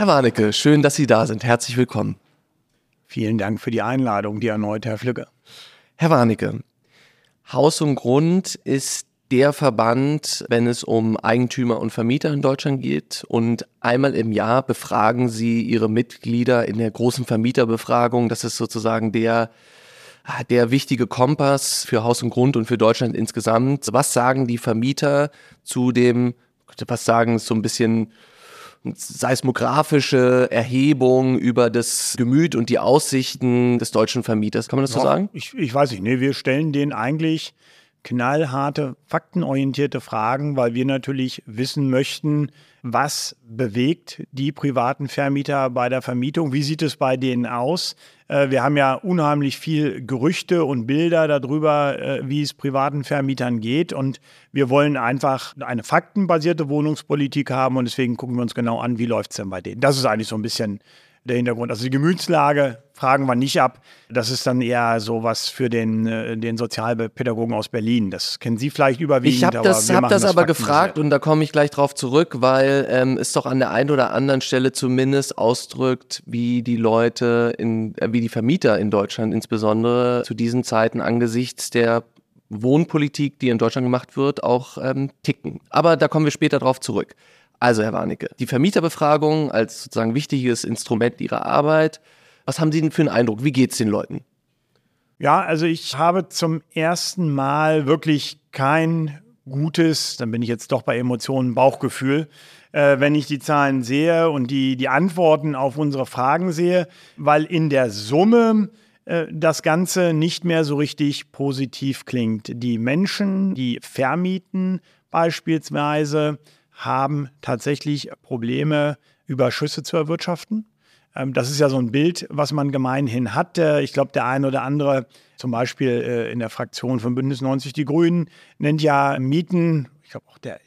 Herr Warnecke, schön, dass Sie da sind. Herzlich willkommen. Vielen Dank für die Einladung, die erneut, Herr Flügge. Herr Warnecke, Haus und Grund ist der Verband, wenn es um Eigentümer und Vermieter in Deutschland geht. Und einmal im Jahr befragen Sie Ihre Mitglieder in der großen Vermieterbefragung. Das ist sozusagen der, der wichtige Kompass für Haus und Grund und für Deutschland insgesamt. Was sagen die Vermieter zu dem, was sagen, so ein bisschen seismografische Erhebung über das Gemüt und die Aussichten des deutschen Vermieters. Kann man das ja, so sagen? Ich, ich weiß nicht. Nee, wir stellen den eigentlich knallharte, faktenorientierte Fragen, weil wir natürlich wissen möchten, was bewegt die privaten Vermieter bei der Vermietung? Wie sieht es bei denen aus? Äh, wir haben ja unheimlich viel Gerüchte und Bilder darüber, äh, wie es privaten Vermietern geht. Und wir wollen einfach eine faktenbasierte Wohnungspolitik haben. Und deswegen gucken wir uns genau an, wie läuft es denn bei denen. Das ist eigentlich so ein bisschen der Hintergrund. Also die Gemütslage fragen wir nicht ab. Das ist dann eher so was für den, äh, den Sozialpädagogen aus Berlin. Das kennen Sie vielleicht überwiegend. Ich habe das, hab das, das aber gefragt und da komme ich gleich drauf zurück, weil ähm, es doch an der einen oder anderen Stelle zumindest ausdrückt, wie die Leute, in, äh, wie die Vermieter in Deutschland insbesondere zu diesen Zeiten angesichts der Wohnpolitik, die in Deutschland gemacht wird, auch ähm, ticken. Aber da kommen wir später drauf zurück. Also, Herr Warnecke, die Vermieterbefragung als sozusagen wichtiges Instrument Ihrer Arbeit. Was haben Sie denn für einen Eindruck? Wie geht es den Leuten? Ja, also ich habe zum ersten Mal wirklich kein gutes, dann bin ich jetzt doch bei Emotionen, Bauchgefühl, äh, wenn ich die Zahlen sehe und die, die Antworten auf unsere Fragen sehe, weil in der Summe äh, das Ganze nicht mehr so richtig positiv klingt. Die Menschen, die vermieten beispielsweise, haben tatsächlich Probleme, Überschüsse zu erwirtschaften. Ähm, das ist ja so ein Bild, was man gemeinhin hat. Ich glaube, der eine oder andere, zum Beispiel äh, in der Fraktion von Bündnis 90 Die Grünen, nennt ja Mieten, ich glaube auch der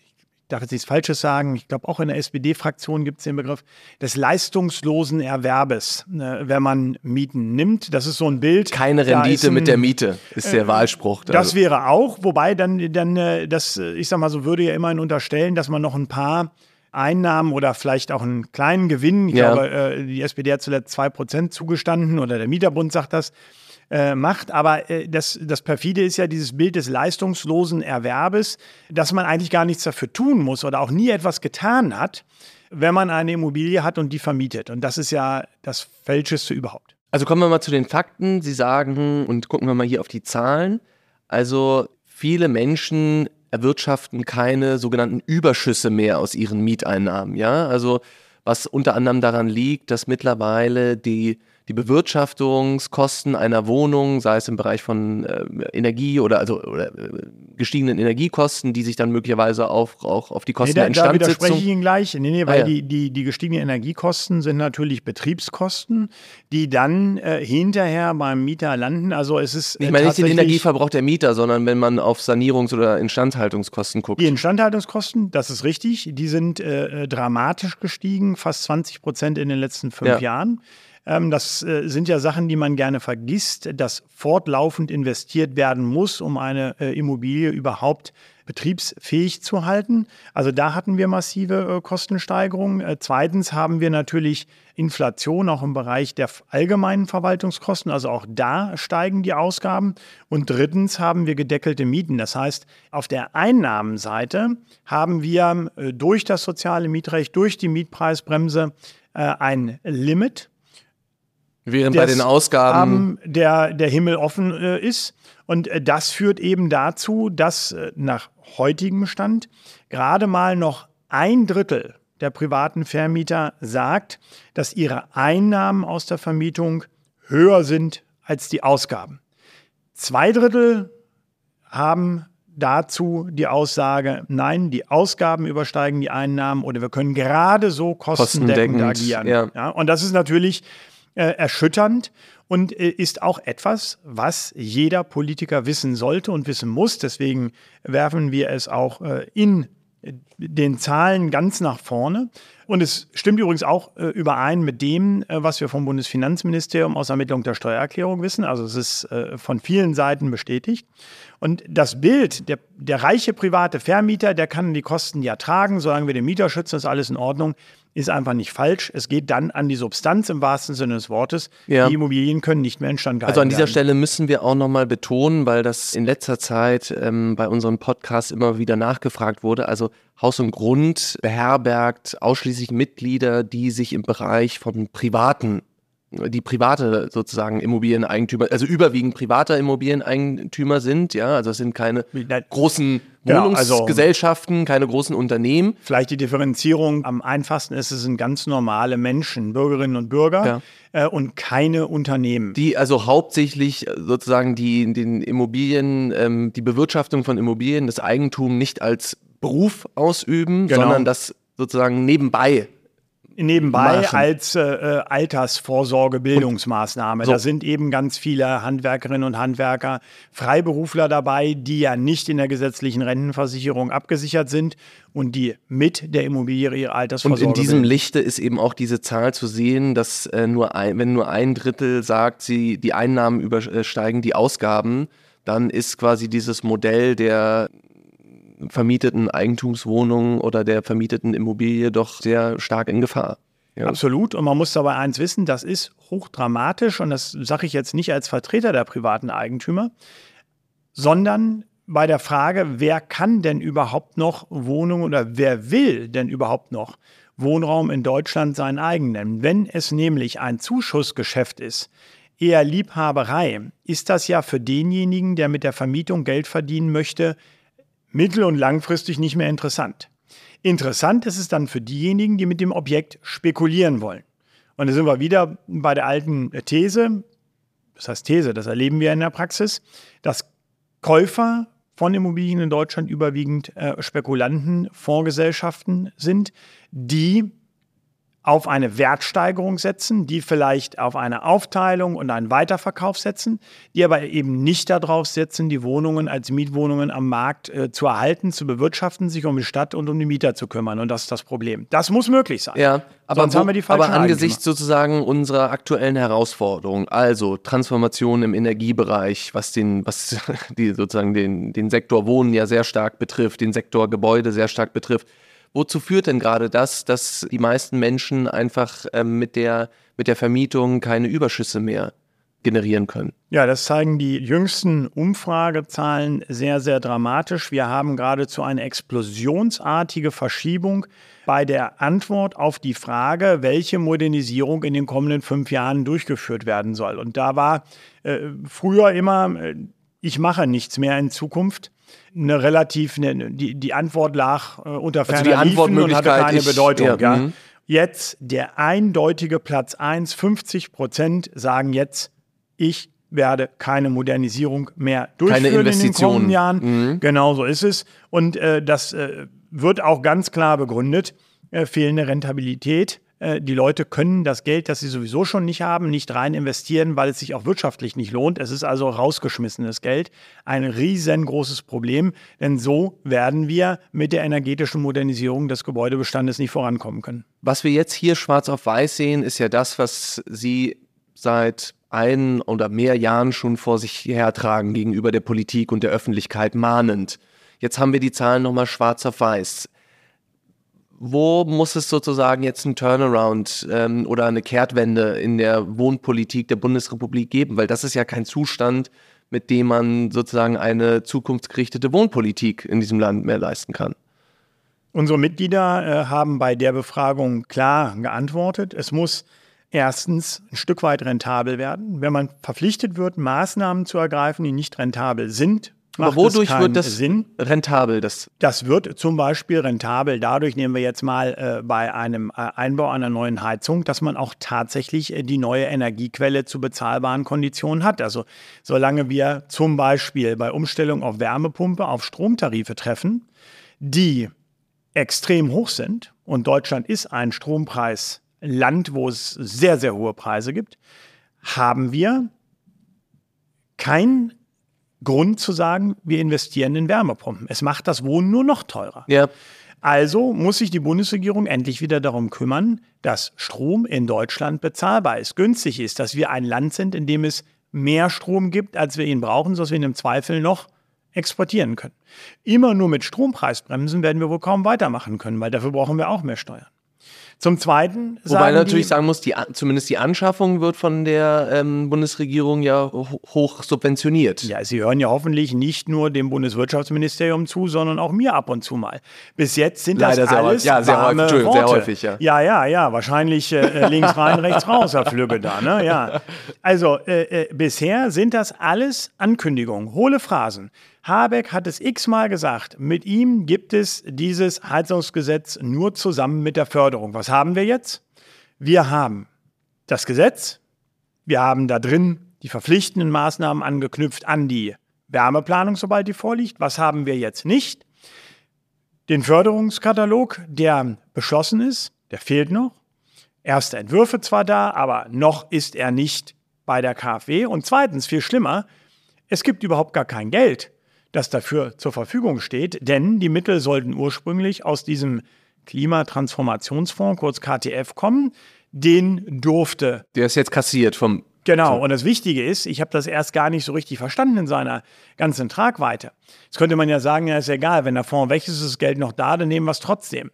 darf jetzt nichts Falsches sagen, ich glaube auch in der SPD-Fraktion gibt es den Begriff des leistungslosen Erwerbes, ne, wenn man Mieten nimmt. Das ist so ein Bild. Keine Rendite ein, mit der Miete ist der äh, Wahlspruch. Das also. wäre auch, wobei dann, dann äh, das, ich sag mal so, würde ja immerhin unterstellen, dass man noch ein paar Einnahmen oder vielleicht auch einen kleinen Gewinn, ich ja. glaube, äh, die SPD hat zuletzt 2% zugestanden oder der Mieterbund sagt das, äh, macht. Aber äh, das, das perfide ist ja dieses Bild des leistungslosen Erwerbes, dass man eigentlich gar nichts dafür tun muss oder auch nie etwas getan hat, wenn man eine Immobilie hat und die vermietet. Und das ist ja das Fälscheste überhaupt. Also kommen wir mal zu den Fakten. Sie sagen, und gucken wir mal hier auf die Zahlen. Also viele Menschen erwirtschaften keine sogenannten Überschüsse mehr aus ihren Mieteinnahmen. Ja, also was unter anderem daran liegt, dass mittlerweile die die Bewirtschaftungskosten einer Wohnung, sei es im Bereich von äh, Energie oder also oder, äh, gestiegenen Energiekosten, die sich dann möglicherweise auch, auch auf die Kosten nee, da, der. Da widerspreche ich Ihnen gleich. Nee, nee, weil ah, ja. die, die, die gestiegenen Energiekosten sind natürlich Betriebskosten, die dann äh, hinterher beim Mieter landen. Also es ist Ich meine nicht den Energieverbrauch der Mieter, sondern wenn man auf Sanierungs- oder Instandhaltungskosten guckt. Die Instandhaltungskosten, das ist richtig, die sind äh, dramatisch gestiegen, fast 20 Prozent in den letzten fünf ja. Jahren. Ähm, das äh, sind ja Sachen, die man gerne vergisst, dass fortlaufend investiert werden muss, um eine äh, Immobilie überhaupt betriebsfähig zu halten. Also da hatten wir massive äh, Kostensteigerungen. zweitens haben wir natürlich Inflation auch im Bereich der allgemeinen Verwaltungskosten. Also auch da steigen die Ausgaben. Und drittens haben wir gedeckelte Mieten. Das heißt, auf der Einnahmenseite haben wir durch das soziale Mietrecht, durch die Mietpreisbremse ein Limit Während bei den Ausgaben der, der Himmel offen äh, ist. Und äh, das führt eben dazu, dass äh, nach heutigem Stand gerade mal noch ein Drittel der privaten Vermieter sagt, dass ihre Einnahmen aus der Vermietung höher sind als die Ausgaben. Zwei Drittel haben dazu die Aussage, nein, die Ausgaben übersteigen die Einnahmen oder wir können gerade so kostendeckend, kostendeckend agieren. Ja. ja. und das ist natürlich äh, erschütternd und äh, ist auch etwas, was jeder Politiker wissen sollte und wissen muss. Deswegen werfen wir es auch äh, in den Zahlen ganz nach vorne. Und es stimmt übrigens auch äh, überein mit dem, äh, was wir vom Bundesfinanzministerium aus Ermittlung der Steuererklärung wissen. Also es ist äh, von vielen Seiten bestätigt. Und das Bild, der, der reiche private Vermieter, der kann die Kosten ja tragen, solange wir den Mieter schützen, ist alles in Ordnung. Ist einfach nicht falsch. Es geht dann an die Substanz im wahrsten Sinne des Wortes. Ja. Die Immobilien können nicht mehr instand gehalten Also an dieser werden. Stelle müssen wir auch nochmal betonen, weil das in letzter Zeit ähm, bei unserem Podcast immer wieder nachgefragt wurde. Also Haus und Grund beherbergt ausschließlich Mitglieder, die sich im Bereich von privaten die private sozusagen Immobilieneigentümer, also überwiegend privater Immobilieneigentümer sind, ja, also es sind keine großen Genau, also- Wohnungsgesellschaften, keine großen Unternehmen. Vielleicht die Differenzierung am einfachsten ist, es sind ganz normale Menschen, Bürgerinnen und Bürger äh, und keine Unternehmen. die also hauptsächlich sozusagen die den Immobilien, ähm, die Bewirtschaftung von Immobilien, das Eigentum nicht als Beruf ausüben, Genau. sondern das sozusagen nebenbei. Nebenbei machen. als äh, äh, Altersvorsorge, Bildungsmaßnahme. So. Da sind eben ganz viele Handwerkerinnen und Handwerker, Freiberufler dabei, die ja nicht in der gesetzlichen Rentenversicherung abgesichert sind und die mit der Immobilie ihre Und Altersvorsorge in diesem bilden. Lichte ist eben auch diese Zahl zu sehen, dass äh, nur ein, wenn nur ein Drittel sagt, sie die Einnahmen übersteigen die Ausgaben, dann ist quasi dieses Modell der vermieteten Eigentumswohnung oder der vermieteten Immobilie doch sehr stark in Gefahr. Ja. Absolut. Und man muss dabei eins wissen, das ist hochdramatisch und das sage ich jetzt nicht als Vertreter der privaten Eigentümer, sondern bei der Frage, wer kann denn überhaupt noch Wohnungen oder wer will denn überhaupt noch Wohnraum in Deutschland sein eigen nennen? Wenn es nämlich ein Zuschussgeschäft ist, eher Liebhaberei, ist das ja für denjenigen, der mit der Vermietung Geld verdienen möchte, mittel- und langfristig nicht mehr interessant. Interessant ist es dann für diejenigen, die mit dem Objekt spekulieren wollen. Und da sind wir wieder bei der alten These, das heißt These, das erleben wir in der Praxis, dass Käufer von Immobilien in Deutschland überwiegend äh, Spekulanten, Fondsgesellschaften sind, die auf eine Wertsteigerung setzen, die vielleicht auf eine Aufteilung und einen Weiterverkauf setzen, die aber eben nicht darauf setzen, die Wohnungen als Mietwohnungen am Markt äh, zu erhalten, zu bewirtschaften, sich um die Stadt und um die Mieter zu kümmern. Und das ist das Problem. Das muss möglich sein. Ja, aber, Sonst wo, haben wir die aber angesichts sozusagen unserer aktuellen Herausforderung, also Transformation im Energiebereich, was den, was die sozusagen den, den Sektor Wohnen ja sehr stark betrifft, den Sektor Gebäude sehr stark betrifft. Wozu führt denn gerade das, dass die meisten Menschen einfach ähm, mit, der, mit der Vermietung keine Überschüsse mehr generieren können? Ja, das zeigen die jüngsten Umfragezahlen sehr, sehr dramatisch. Wir haben geradezu eine explosionsartige Verschiebung bei der Antwort auf die Frage, welche Modernisierung in den kommenden fünf Jahren durchgeführt werden soll. Und da war äh, früher immer, äh, ich mache nichts mehr in Zukunft. Eine relativ, eine, die, die Antwort lag äh, unter ferner Also die Liefen und hatte Antwortmöglichkeit, keine ich- Bedeutung. ja, Ja, mhm. Jetzt der eindeutige Platz 1, 50 Prozent sagen jetzt, ich werde keine Modernisierung mehr durchführen in den Investitionen. kommenden Jahren. Genau so ist es. Und äh, das äh, wird auch ganz klar begründet. Äh, fehlende Rentabilität. Äh, die Leute können das Geld, das sie sowieso schon nicht haben, nicht rein investieren, weil es sich auch wirtschaftlich nicht lohnt. Es ist also rausgeschmissenes Geld. Ein riesengroßes Problem, denn so werden wir mit der energetischen Modernisierung des Gebäudebestandes nicht vorankommen können. Was wir jetzt hier schwarz auf weiß sehen, ist ja das, was Sie seit ein oder mehr Jahren schon vor sich hertragen gegenüber der Politik und der Öffentlichkeit mahnend. Jetzt haben wir die Zahlen nochmal schwarz auf weiß. Wo muss es sozusagen jetzt einen Turnaround ähm, oder eine Kehrtwende in der Wohnpolitik der Bundesrepublik geben? Weil das ist ja kein Zustand, mit dem man sozusagen eine zukunftsgerichtete Wohnpolitik in diesem Land mehr leisten kann. Unsere Mitglieder äh, haben bei der Befragung klar geantwortet. Es muss erstens ein Stück weit rentabel werden. Wenn man verpflichtet wird, Maßnahmen zu ergreifen, die nicht rentabel sind, Aber wodurch wird das Sinn. rentabel? Das Das wird zum Beispiel rentabel dadurch, nehmen wir jetzt mal äh, bei einem äh, Einbau einer neuen Heizung, dass man auch tatsächlich äh, die neue Energiequelle zu bezahlbaren Konditionen hat. Also solange wir zum Beispiel bei Umstellung auf Wärmepumpe auf Stromtarife treffen, die extrem hoch sind, und Deutschland ist ein Strompreisland, wo es sehr, sehr hohe Preise gibt, haben wir keinen Grund zu sagen, wir investieren in Wärmepumpen. Es macht das Wohnen nur noch teurer. ja, Also muss sich die Bundesregierung endlich wieder darum kümmern, dass Strom in Deutschland bezahlbar ist, günstig ist, dass wir ein Land sind, in dem es mehr Strom gibt, als wir ihn brauchen, sodass wir ihn im Zweifel noch exportieren können. Immer nur mit Strompreisbremsen werden wir wohl kaum weitermachen können, weil dafür brauchen wir auch mehr Steuern. Zum Zweiten sagen Wobei natürlich die, sagen muss, die, zumindest die Anschaffung wird von der ähm, Bundesregierung ja hoch subventioniert. Ja, Sie hören ja hoffentlich nicht nur dem Bundeswirtschaftsministerium zu, sondern auch mir ab und zu mal. Bis jetzt sind Leider das alles sehr, ja, sehr warme häufig, Worte. Sehr häufig, ja. Ja, ja, ja, wahrscheinlich äh, links rein, rechts raus, Herr Flügge da, ne? Ja. Also, äh, äh, bisher sind das alles Ankündigungen, hohle Phrasen. Habeck hat es x-mal gesagt, mit ihm gibt es dieses Heizungsgesetz nur zusammen mit der Förderung. Was haben wir jetzt? Wir haben das Gesetz, wir haben da drin die verpflichtenden Maßnahmen angeknüpft an die Wärmeplanung, sobald die vorliegt. Was haben wir jetzt nicht? Den Förderungskatalog, der beschlossen ist, der fehlt noch. Erste Entwürfe zwar da, aber noch ist er nicht bei der KfW. Und zweitens, viel schlimmer, es gibt überhaupt gar kein Geld das dafür zur Verfügung steht, denn die Mittel sollten ursprünglich aus diesem Klimatransformationsfonds, kurz KTF, kommen. Den durfte. Der ist jetzt kassiert vom. Genau, und das Wichtige ist, ich habe das erst gar nicht so richtig verstanden in seiner ganzen Tragweite. Jetzt könnte man ja sagen, ja, ist egal, wenn der Fonds weg ist, ist das Geld noch da, dann nehmen wir es trotzdem.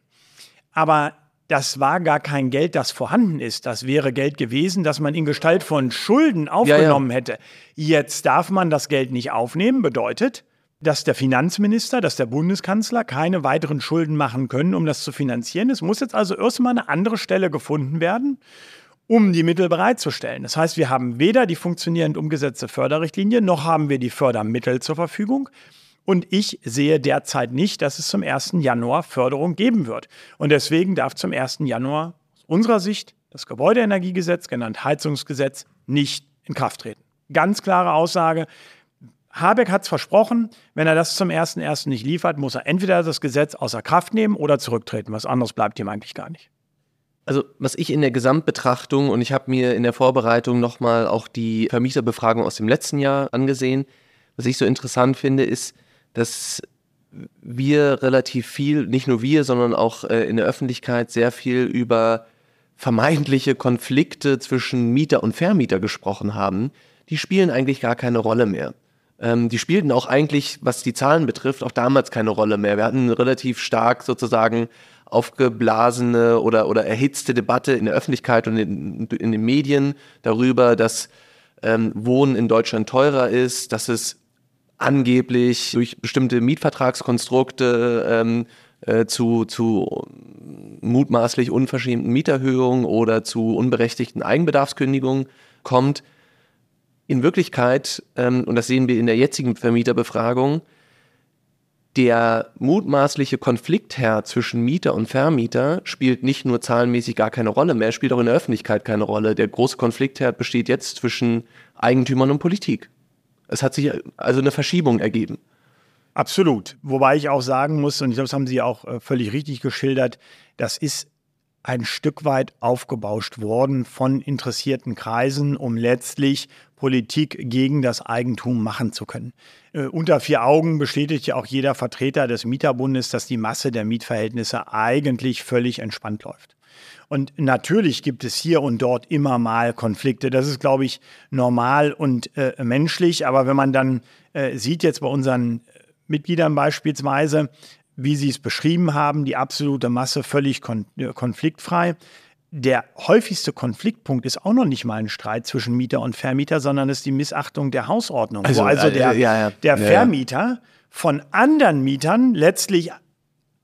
Aber das war gar kein Geld, das vorhanden ist. Das wäre Geld gewesen, das man in Gestalt von Schulden aufgenommen ja, ja. hätte. Jetzt darf man das Geld nicht aufnehmen, bedeutet, dass der Finanzminister, dass der Bundeskanzler keine weiteren Schulden machen können, um das zu finanzieren. Es muss jetzt also erstmal eine andere Stelle gefunden werden, um die Mittel bereitzustellen. Das heißt, wir haben weder die funktionierend umgesetzte Förderrichtlinie, noch haben wir die Fördermittel zur Verfügung. Und ich sehe derzeit nicht, dass es zum 1. Januar Förderung geben wird. Und deswegen darf zum 1. Januar aus unserer Sicht das Gebäudeenergiegesetz, genannt Heizungsgesetz, nicht in Kraft treten. Ganz klare Aussage. Habeck hat es versprochen, wenn er das zum 1.1. nicht liefert, muss er entweder das Gesetz außer Kraft nehmen oder zurücktreten. Was anderes bleibt ihm eigentlich gar nicht. Also was ich in der Gesamtbetrachtung und ich habe mir in der Vorbereitung nochmal auch die Vermieterbefragung aus dem letzten Jahr angesehen, was ich so interessant finde, ist, dass wir relativ viel, nicht nur wir, sondern auch äh, in der Öffentlichkeit sehr viel über vermeintliche Konflikte zwischen Mieter und Vermieter gesprochen haben. Die spielen eigentlich gar keine Rolle mehr. Ähm, die spielten auch eigentlich, was die Zahlen betrifft, auch damals keine Rolle mehr. Wir hatten relativ stark sozusagen aufgeblasene oder, oder erhitzte Debatte in der Öffentlichkeit und in, in den Medien darüber, dass ähm, Wohnen in Deutschland teurer ist, dass es angeblich durch bestimmte Mietvertragskonstrukte ähm, äh, zu, zu mutmaßlich unverschämten Mieterhöhungen oder zu unberechtigten Eigenbedarfskündigungen kommt. In Wirklichkeit, ähm, und das sehen wir in der jetzigen Vermieterbefragung, der mutmaßliche Konfliktherr zwischen Mieter und Vermieter spielt nicht nur zahlenmäßig gar keine Rolle mehr, spielt auch in der Öffentlichkeit keine Rolle. Der große Konfliktherd besteht jetzt zwischen Eigentümern und Politik. Es hat sich also eine Verschiebung ergeben. Absolut. Wobei ich auch sagen muss, und ich glaube, das haben Sie auch äh, völlig richtig geschildert, das ist ein Stück weit aufgebauscht worden von interessierten Kreisen, um letztlich Politik gegen das Eigentum machen zu können. Äh, unter vier Augen bestätigt ja auch jeder Vertreter des Mieterbundes, dass die Masse der Mietverhältnisse eigentlich völlig entspannt läuft. Und natürlich gibt es hier und dort immer mal Konflikte. Das ist, glaube ich, normal und äh, menschlich. Aber wenn man dann äh, sieht jetzt bei unseren Mitgliedern beispielsweise, wie Sie es beschrieben haben, die absolute Masse völlig kon äh, konfliktfrei. Der häufigste Konfliktpunkt ist auch noch nicht mal ein Streit zwischen Mieter und Vermieter, sondern ist die Missachtung der Hausordnung. Also, wo also äh, der, ja, ja. der Vermieter von anderen Mietern letztlich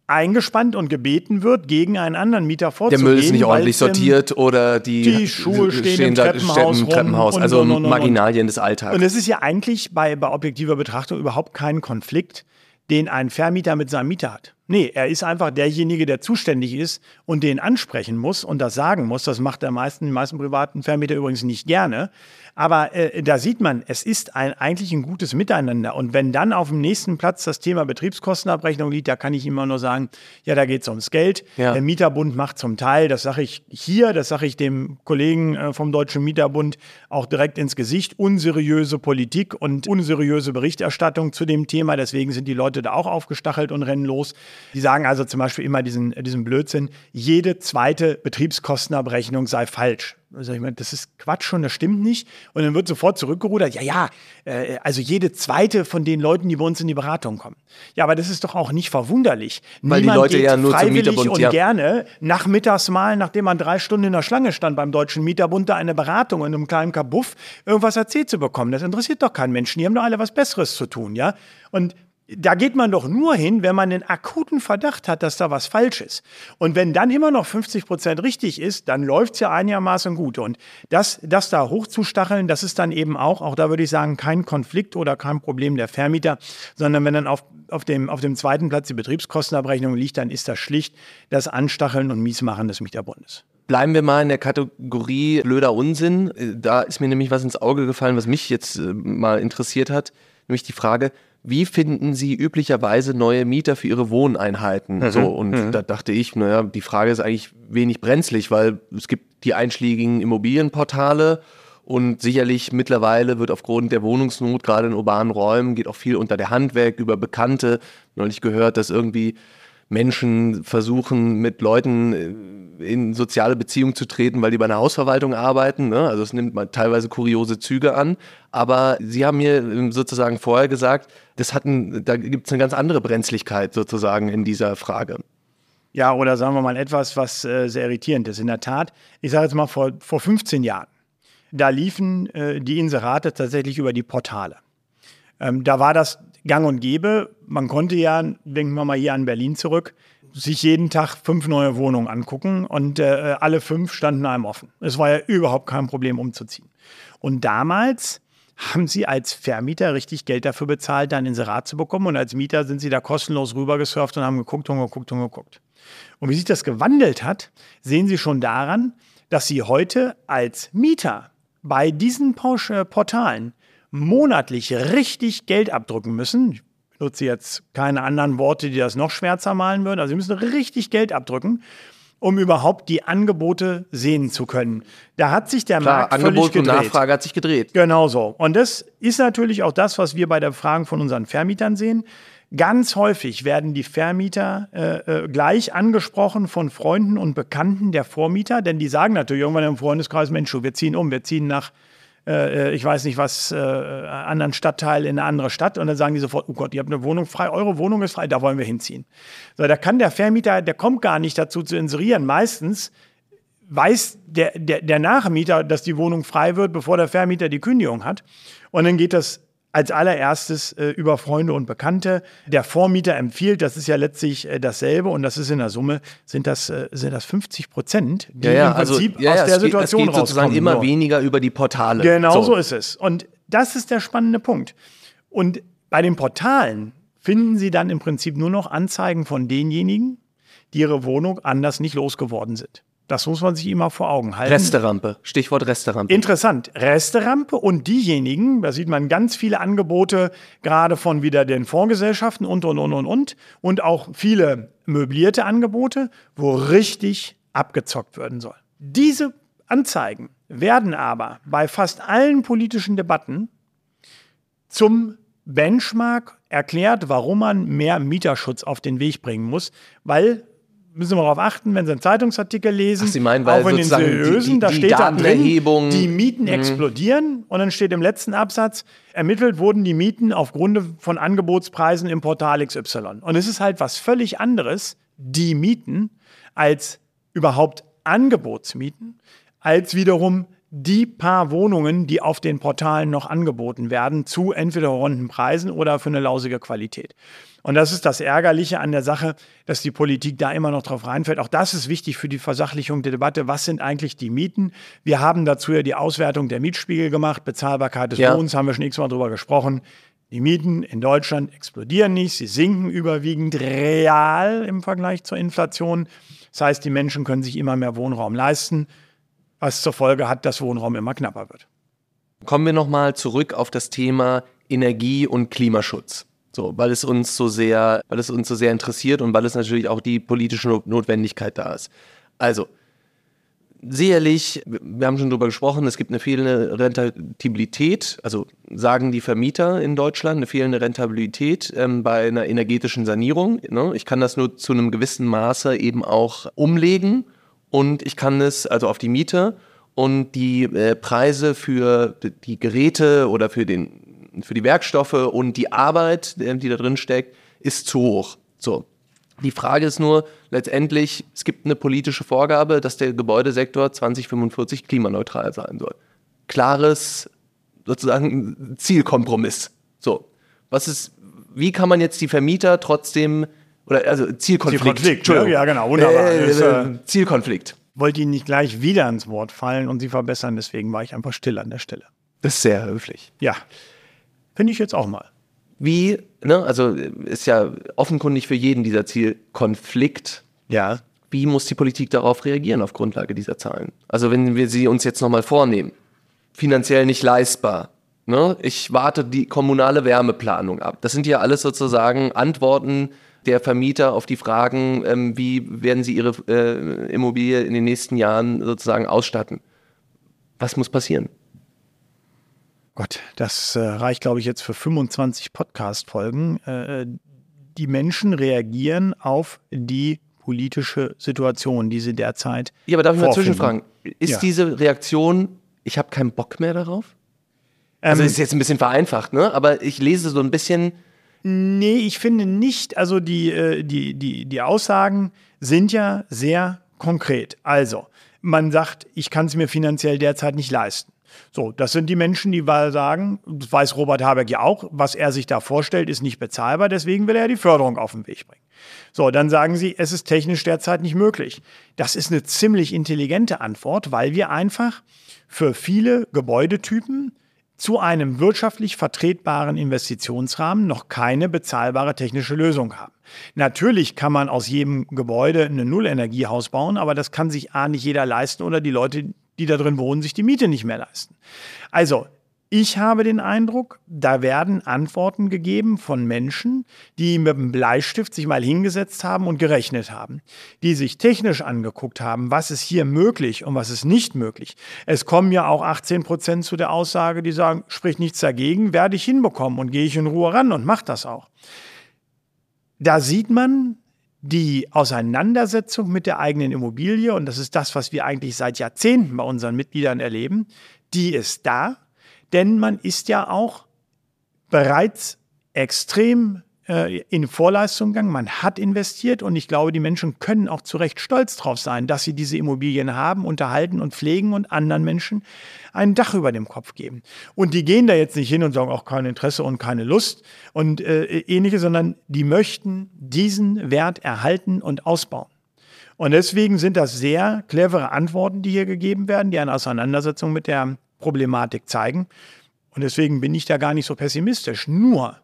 eingespannt und gebeten wird, gegen einen anderen Mieter vorzugehen. Der Müll ist nicht ordentlich sortiert oder die, die Schuhe stehen, stehen im Treppenhaus, im Treppenhaus also und, und, und, Marginalien des Alltags. Und es ist ja eigentlich bei, bei objektiver Betrachtung überhaupt kein Konflikt, den ein Vermieter mit seinem Mieter hat. Nee, er ist einfach derjenige, der zuständig ist und den ansprechen muss und das sagen muss. Das macht der meisten, die meisten privaten Vermieter übrigens nicht gerne. Aber äh, da sieht man, es ist ein, eigentlich ein gutes Miteinander. Und wenn dann auf dem nächsten Platz das Thema Betriebskostenabrechnung liegt, da kann ich immer nur sagen, ja, da geht es ums Geld. Ja. Der Mieterbund macht zum Teil, das sage ich hier, das sage ich dem Kollegen äh, vom Deutschen Mieterbund auch direkt ins Gesicht, unseriöse Politik und unseriöse Berichterstattung zu dem Thema. Deswegen sind die Leute da auch aufgestachelt und rennen los. Die sagen also zum Beispiel immer diesen, diesen Blödsinn, jede zweite Betriebskostenabrechnung sei falsch. Also ich meine, das ist Quatsch schon, das stimmt nicht. Und dann wird sofort zurückgerudert, ja, ja, äh, also jede zweite von den Leuten, die bei uns in die Beratung kommen. Ja, aber das ist doch auch nicht verwunderlich. Weil Niemand die Leute ja nur freiwillig zum Mieterbund, und ja. gerne nachmittags mal, nachdem man drei Stunden in der Schlange stand beim Deutschen Mieterbund, da eine Beratung in einem kleinen Kabuff irgendwas erzählt zu bekommen. Das interessiert doch keinen Menschen. Die haben doch alle was Besseres zu tun, ja. Und da geht man doch nur hin, wenn man den akuten Verdacht hat, dass da was falsch ist. Und wenn dann immer noch 50 Prozent richtig ist, dann läuft es ja einigermaßen gut. Und das, das da hochzustacheln, das ist dann eben auch, auch da würde ich sagen, kein Konflikt oder kein Problem der Vermieter, sondern wenn dann auf, auf, dem, auf dem zweiten Platz die Betriebskostenabrechnung liegt, dann ist das schlicht das Anstacheln und Miesmachen des Mieterbundes. Bleiben wir mal in der Kategorie blöder Unsinn. Da ist mir nämlich was ins Auge gefallen, was mich jetzt äh, mal interessiert hat, nämlich die Frage, wie finden Sie üblicherweise neue Mieter für Ihre Wohneinheiten? Mhm. So, und mhm. da dachte ich, naja, die Frage ist eigentlich wenig brenzlig, weil es gibt die einschlägigen Immobilienportale und sicherlich mittlerweile wird aufgrund der Wohnungsnot, gerade in urbanen Räumen, geht auch viel unter der Hand weg, über Bekannte. Neulich gehört, dass irgendwie Menschen versuchen, mit Leuten äh, in soziale Beziehungen zu treten, weil die bei einer Hausverwaltung arbeiten. Ne? Also es nimmt mal teilweise kuriose Züge an. Aber Sie haben mir ähm, sozusagen vorher gesagt, das hat ein, da gibt es eine ganz andere Brenzlichkeit sozusagen in dieser Frage. Ja, oder sagen wir mal etwas, was äh, sehr irritierend ist. In der Tat, ich sage jetzt mal vor, vor 15 Jahren, da liefen äh, die Inserate tatsächlich über die Portale. Ähm, da war das gang und gäbe. Man konnte ja, denken wir mal hier an Berlin zurück, sich jeden Tag fünf neue Wohnungen angucken und äh, alle fünf standen einem offen. Es war ja überhaupt kein Problem umzuziehen. Und damals haben sie als Vermieter richtig Geld dafür bezahlt, da ein Inserat zu bekommen. Und als Mieter sind sie da kostenlos rübergesurft und haben geguckt und geguckt und geguckt. Und wie sich das gewandelt hat, sehen Sie schon daran, dass Sie heute als Mieter bei diesen Portalen monatlich richtig Geld abdrücken müssen. Ich benutze jetzt keine anderen Worte, die das noch schwärzer malen würden. Also Sie müssen richtig Geld abdrücken, um überhaupt die Angebote sehen zu können. Da hat sich der Klar, Markt Angebot völlig gedreht. und Nachfrage hat sich gedreht. Genau so. Und das ist natürlich auch das, was wir bei der Befragung von unseren Vermietern sehen. Ganz häufig werden die Vermieter äh, äh, gleich angesprochen von Freunden und Bekannten der Vormieter, denn die sagen natürlich irgendwann im Freundeskreis, Mensch, wir ziehen um, wir ziehen nach äh, ich weiß nicht was, äh, anderen Stadtteil in eine andere Stadt und dann sagen die sofort, oh Gott, ihr habt eine Wohnung frei, eure Wohnung ist frei, da wollen wir hinziehen. So, da kann der Vermieter, der kommt gar nicht dazu zu inserieren. Meistens weiß der, der, der Nachmieter, dass die Wohnung frei wird, bevor der Vermieter die Kündigung hat. Und dann geht das als allererstes äh, über Freunde und Bekannte. Der Vormieter empfiehlt, das ist ja letztlich äh, dasselbe und das ist in der Summe, sind das, äh, sind das 50 Prozent, die ja, ja, im also, Prinzip ja, aus der Situation geht, es geht sozusagen immer weniger über die Portale. Genau so. so ist es. Und das ist der spannende Punkt. Und bei den Portalen finden Sie dann im Prinzip nur noch Anzeigen von denjenigen, die ihre Wohnung anders nicht losgeworden sind. Das muss man sich immer vor Augen halten. Resterampe, Stichwort Resterampe. Interessant. Resterampe und diejenigen, da sieht man ganz viele Angebote, gerade von wieder den Fondsgesellschaften und, und, und, und, und. Und auch viele möblierte Angebote, wo richtig abgezockt werden soll. Diese Anzeigen werden aber bei fast allen politischen Debatten zum Benchmark erklärt, warum man mehr Mieterschutz auf den Weg bringen muss, weil müssen wir darauf achten, wenn Sie einen Zeitungsartikel lesen, Ach, Sie meinen, weil auch in den seriösen, die, die, da steht da drin, die Mieten mhm. explodieren und dann steht im letzten Absatz, ermittelt wurden die Mieten aufgrund von Angebotspreisen im Portal XY. Und es ist halt was völlig anderes, die Mieten, als überhaupt Angebotsmieten, als wiederum die paar Wohnungen, die auf den Portalen noch angeboten werden, zu entweder runden Preisen oder für eine lausige Qualität. Und das ist das Ärgerliche an der Sache, dass die Politik da immer noch drauf reinfällt. Auch das ist wichtig für die Versachlichung der Debatte. Was sind eigentlich die Mieten? Wir haben dazu ja die Auswertung der Mietspiegel gemacht. Bezahlbarkeit des ja. Wohnens haben wir schon x-mal drüber gesprochen. Die Mieten in Deutschland explodieren nicht, sie sinken überwiegend real im Vergleich zur Inflation. Das heißt, die Menschen können sich immer mehr Wohnraum leisten, was zur Folge hat, dass Wohnraum immer knapper wird. Kommen wir nochmal zurück auf das Thema Energie- und Klimaschutz. So, weil es uns so sehr, weil es uns so sehr interessiert und weil es natürlich auch die politische Notwendigkeit da ist. Also, sicherlich, wir haben schon darüber gesprochen, es gibt eine fehlende Rentabilität, also sagen die Vermieter in Deutschland, eine fehlende Rentabilität ähm, bei einer energetischen Sanierung. Ne? Ich kann das nur zu einem gewissen Maße eben auch umlegen und ich kann es also auf die Miete und die äh, Preise für die Geräte oder für, den, für die Werkstoffe und die Arbeit, die da drin steckt, ist zu hoch. So. Die Frage ist nur letztendlich, es gibt eine politische Vorgabe, dass der Gebäudesektor 2045 klimaneutral sein soll. Klares sozusagen Zielkompromiss. So. Was ist, wie kann man jetzt die Vermieter trotzdem oder also Zielkonflikt. Zielkonflikt, ja, ja genau, wunderbar. Äh, äh, Zielkonflikt. Wollte Ihnen nicht gleich wieder ins Wort fallen und Sie verbessern, deswegen war ich einfach still an der Stelle. Das ist sehr höflich. Ja. Finde ich jetzt auch mal wie, ne, also ist ja offenkundig für jeden dieser Zielkonflikt. Ja. Wie muss die Politik darauf reagieren auf Grundlage dieser Zahlen? Also wenn wir sie uns jetzt nochmal vornehmen, finanziell nicht leistbar. Ne? Ich warte die kommunale Wärmeplanung ab. Das sind ja alles sozusagen Antworten der Vermieter auf die Fragen, ähm, wie werden sie ihre äh, Immobilie in den nächsten Jahren sozusagen ausstatten. Was muss passieren? Gott, das äh, reicht, glaube ich, jetzt für 25 Podcast-Folgen. Äh, die Menschen reagieren auf die politische Situation, die sie derzeit. Ja, aber darf ich mal zwischenfragen? Ist ja. diese Reaktion, ich habe keinen Bock mehr darauf? Also ähm, ist jetzt ein bisschen vereinfacht, ne? Aber ich lese so ein bisschen. Nee, ich finde nicht. Also die, äh, die, die, die Aussagen sind ja sehr konkret. Also, man sagt, ich kann es mir finanziell derzeit nicht leisten. So, das sind die Menschen, die sagen, das weiß Robert Habeck ja auch, was er sich da vorstellt, ist nicht bezahlbar, deswegen will er die Förderung auf den Weg bringen. So, dann sagen sie, es ist technisch derzeit nicht möglich. Das ist eine ziemlich intelligente Antwort, weil wir einfach für viele Gebäudetypen zu einem wirtschaftlich vertretbaren Investitionsrahmen noch keine bezahlbare technische Lösung haben. Natürlich kann man aus jedem Gebäude ein Nullenergiehaus bauen, aber das kann sich A nicht jeder leisten oder die Leute, die da drin wohnen, sich die Miete nicht mehr leisten. Also, ich habe den Eindruck, da werden Antworten gegeben von Menschen, die mit dem Bleistift sich mal hingesetzt haben und gerechnet haben, die sich technisch angeguckt haben, was ist hier möglich und was ist nicht möglich. Es kommen ja auch 18 Prozent zu der Aussage, die sagen, sprich nichts dagegen, werde ich hinbekommen und gehe ich in Ruhe ran und mache das auch. Da sieht man, die Auseinandersetzung mit der eigenen Immobilie, und das ist das, was wir eigentlich seit Jahrzehnten bei unseren Mitgliedern erleben, die ist da, denn man ist ja auch bereits extrem äh, in Vorleistung gegangen, man hat investiert und ich glaube, die Menschen können auch zu Recht stolz drauf sein, dass sie diese Immobilien haben, unterhalten und pflegen und anderen Menschen ein Dach über dem Kopf geben. Und die gehen da jetzt nicht hin und sagen auch kein Interesse und keine Lust und äh, ähnliche, sondern die möchten diesen Wert erhalten und ausbauen. Und deswegen sind das sehr clevere Antworten, die hier gegeben werden, die eine Auseinandersetzung mit der Problematik zeigen. Und deswegen bin ich da gar nicht so pessimistisch. Nur,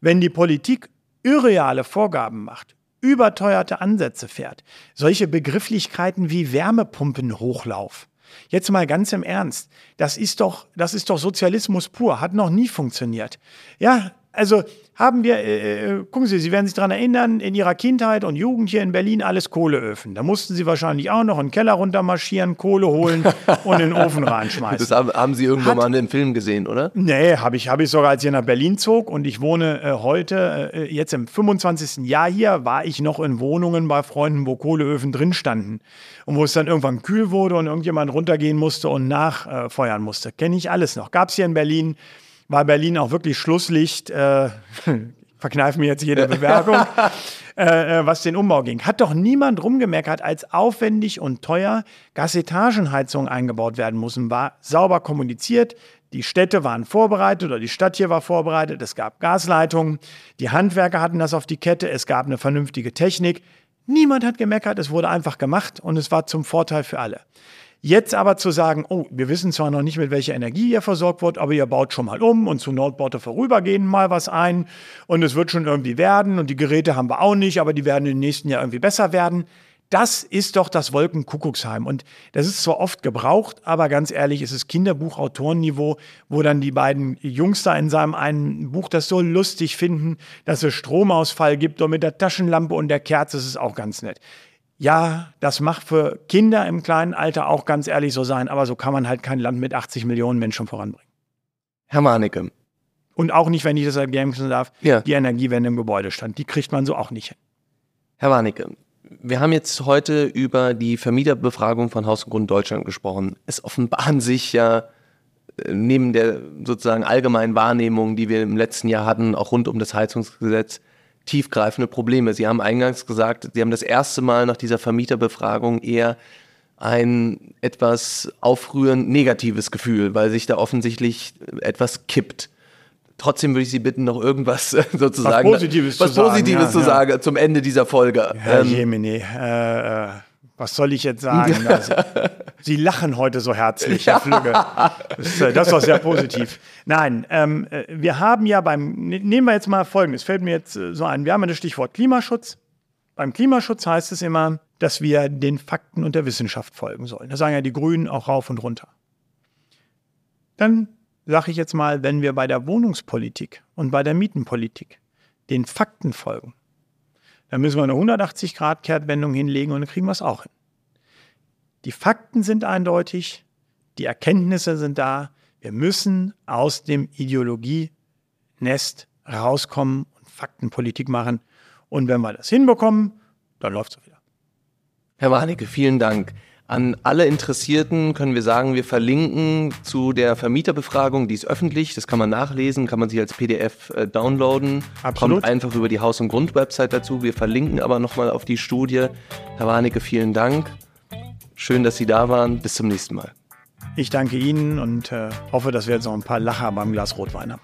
wenn die Politik irreale Vorgaben macht, überteuerte Ansätze fährt, solche Begrifflichkeiten wie Wärmepumpenhochlauf. Jetzt mal ganz im Ernst, das ist doch, das ist doch Sozialismus pur, hat noch nie funktioniert. Ja, also haben wir, äh, äh, gucken Sie, Sie werden sich daran erinnern, in Ihrer Kindheit und Jugend hier in Berlin alles Kohleöfen. Da mussten Sie wahrscheinlich auch noch in den Keller runtermarschieren, Kohle holen und in den Ofen reinschmeißen. Das haben, Sie irgendwann Hat, mal in einem Film gesehen, oder? Nee, habe ich, hab ich sogar, als ich nach Berlin zog und ich wohne äh, heute, äh, jetzt im 25. Jahr hier, war ich noch in Wohnungen bei Freunden, wo Kohleöfen drin standen. Und wo es dann irgendwann kühl wurde und irgendjemand runtergehen musste und nachfeuern musste. Kenne ich alles noch. Gab es hier in Berlin war Berlin auch wirklich Schlusslicht. Äh, verkneife mir jetzt jede Bewerbung, äh, äh, was den Umbau ging. Hat doch niemand rumgemeckert, als aufwendig und teuer Gasetagenheizungen eingebaut werden mussten. War sauber kommuniziert. Die Städte waren vorbereitet oder die Stadt hier war vorbereitet. Es gab Gasleitungen. Die Handwerker hatten das auf die Kette. Es gab eine vernünftige Technik. Niemand hat gemeckert. Es wurde einfach gemacht und es war zum Vorteil für alle. Jetzt aber zu sagen, oh, wir wissen zwar noch nicht, mit welcher Energie ihr versorgt wird, aber ihr baut schon mal um und zu Nordborte vorübergehend mal was ein und es wird schon irgendwie werden und die Geräte haben wir auch nicht, aber die werden im nächsten Jahr irgendwie besser werden. Das ist doch das Wolkenkuckucksheim. Und das ist zwar oft gebraucht, aber ganz ehrlich, es ist Kinderbuchautorenniveau, wo dann die beiden Jungs da in seinem einen Buch das so lustig finden, dass es Stromausfall gibt und mit der Taschenlampe und der Kerze ist es auch ganz nett Ja, das mag für Kinder im kleinen Alter auch ganz ehrlich so sein, aber so kann man halt kein Land mit 80 Millionen Menschen voranbringen. Herr Warnecke. Und auch nicht, wenn ich das ergänzen darf, Ja. die Energiewende im Gebäudestand. Die kriegt man so auch nicht hin. Herr Warnecke, wir haben jetzt heute über die Vermieterbefragung von Haus und Grund Deutschland gesprochen. Es offenbaren sich ja äh, neben der sozusagen allgemeinen Wahrnehmung, die wir im letzten Jahr hatten, auch rund um das Heizungsgesetz, tiefgreifende Probleme. Sie haben eingangs gesagt, Sie haben das erste Mal nach dieser Vermieterbefragung eher ein etwas aufrührend negatives Gefühl, weil sich da offensichtlich etwas kippt. Trotzdem würde ich Sie bitten, noch irgendwas äh, sozusagen, Was Positives was zu sagen, Positives ja, zu ja. sagen zum Ende dieser Folge. Herr Ähm, Jemine, äh, äh, was soll ich jetzt sagen? Also, Sie lachen heute so herzlich, Herr Flügge. Das, äh, das war sehr positiv. Nein, ähm, äh, wir haben ja beim, ne- nehmen wir jetzt mal Folgendes, fällt mir jetzt äh, so ein, wir haben ja das Stichwort Klimaschutz. Beim Klimaschutz heißt es immer, dass wir den Fakten und der Wissenschaft folgen sollen. Das sagen ja die Grünen auch rauf und runter. Dann sage ich jetzt mal, wenn wir bei der Wohnungspolitik und bei der Mietenpolitik den Fakten folgen, dann müssen wir eine 180-Grad-Kehrtwendung hinlegen und dann kriegen wir es auch hin. Die Fakten sind eindeutig, die Erkenntnisse sind da. Wir müssen aus dem Ideologienest rauskommen und Faktenpolitik machen. Und wenn wir das hinbekommen, dann läuft es wieder. Herr Warnecke, vielen Dank. An alle Interessierten können wir sagen, wir verlinken zu der Vermieterbefragung, die ist öffentlich, das kann man nachlesen, kann man sich als PDF äh, downloaden. Absolut. Kommt einfach über die Haus- und Grund-Website dazu. Wir verlinken aber nochmal auf die Studie. Herr Warnecke, vielen Dank. Schön, dass Sie da waren. Bis zum nächsten Mal. Ich danke Ihnen und äh, hoffe, dass wir jetzt noch ein paar Lacher beim Glas Rotwein haben.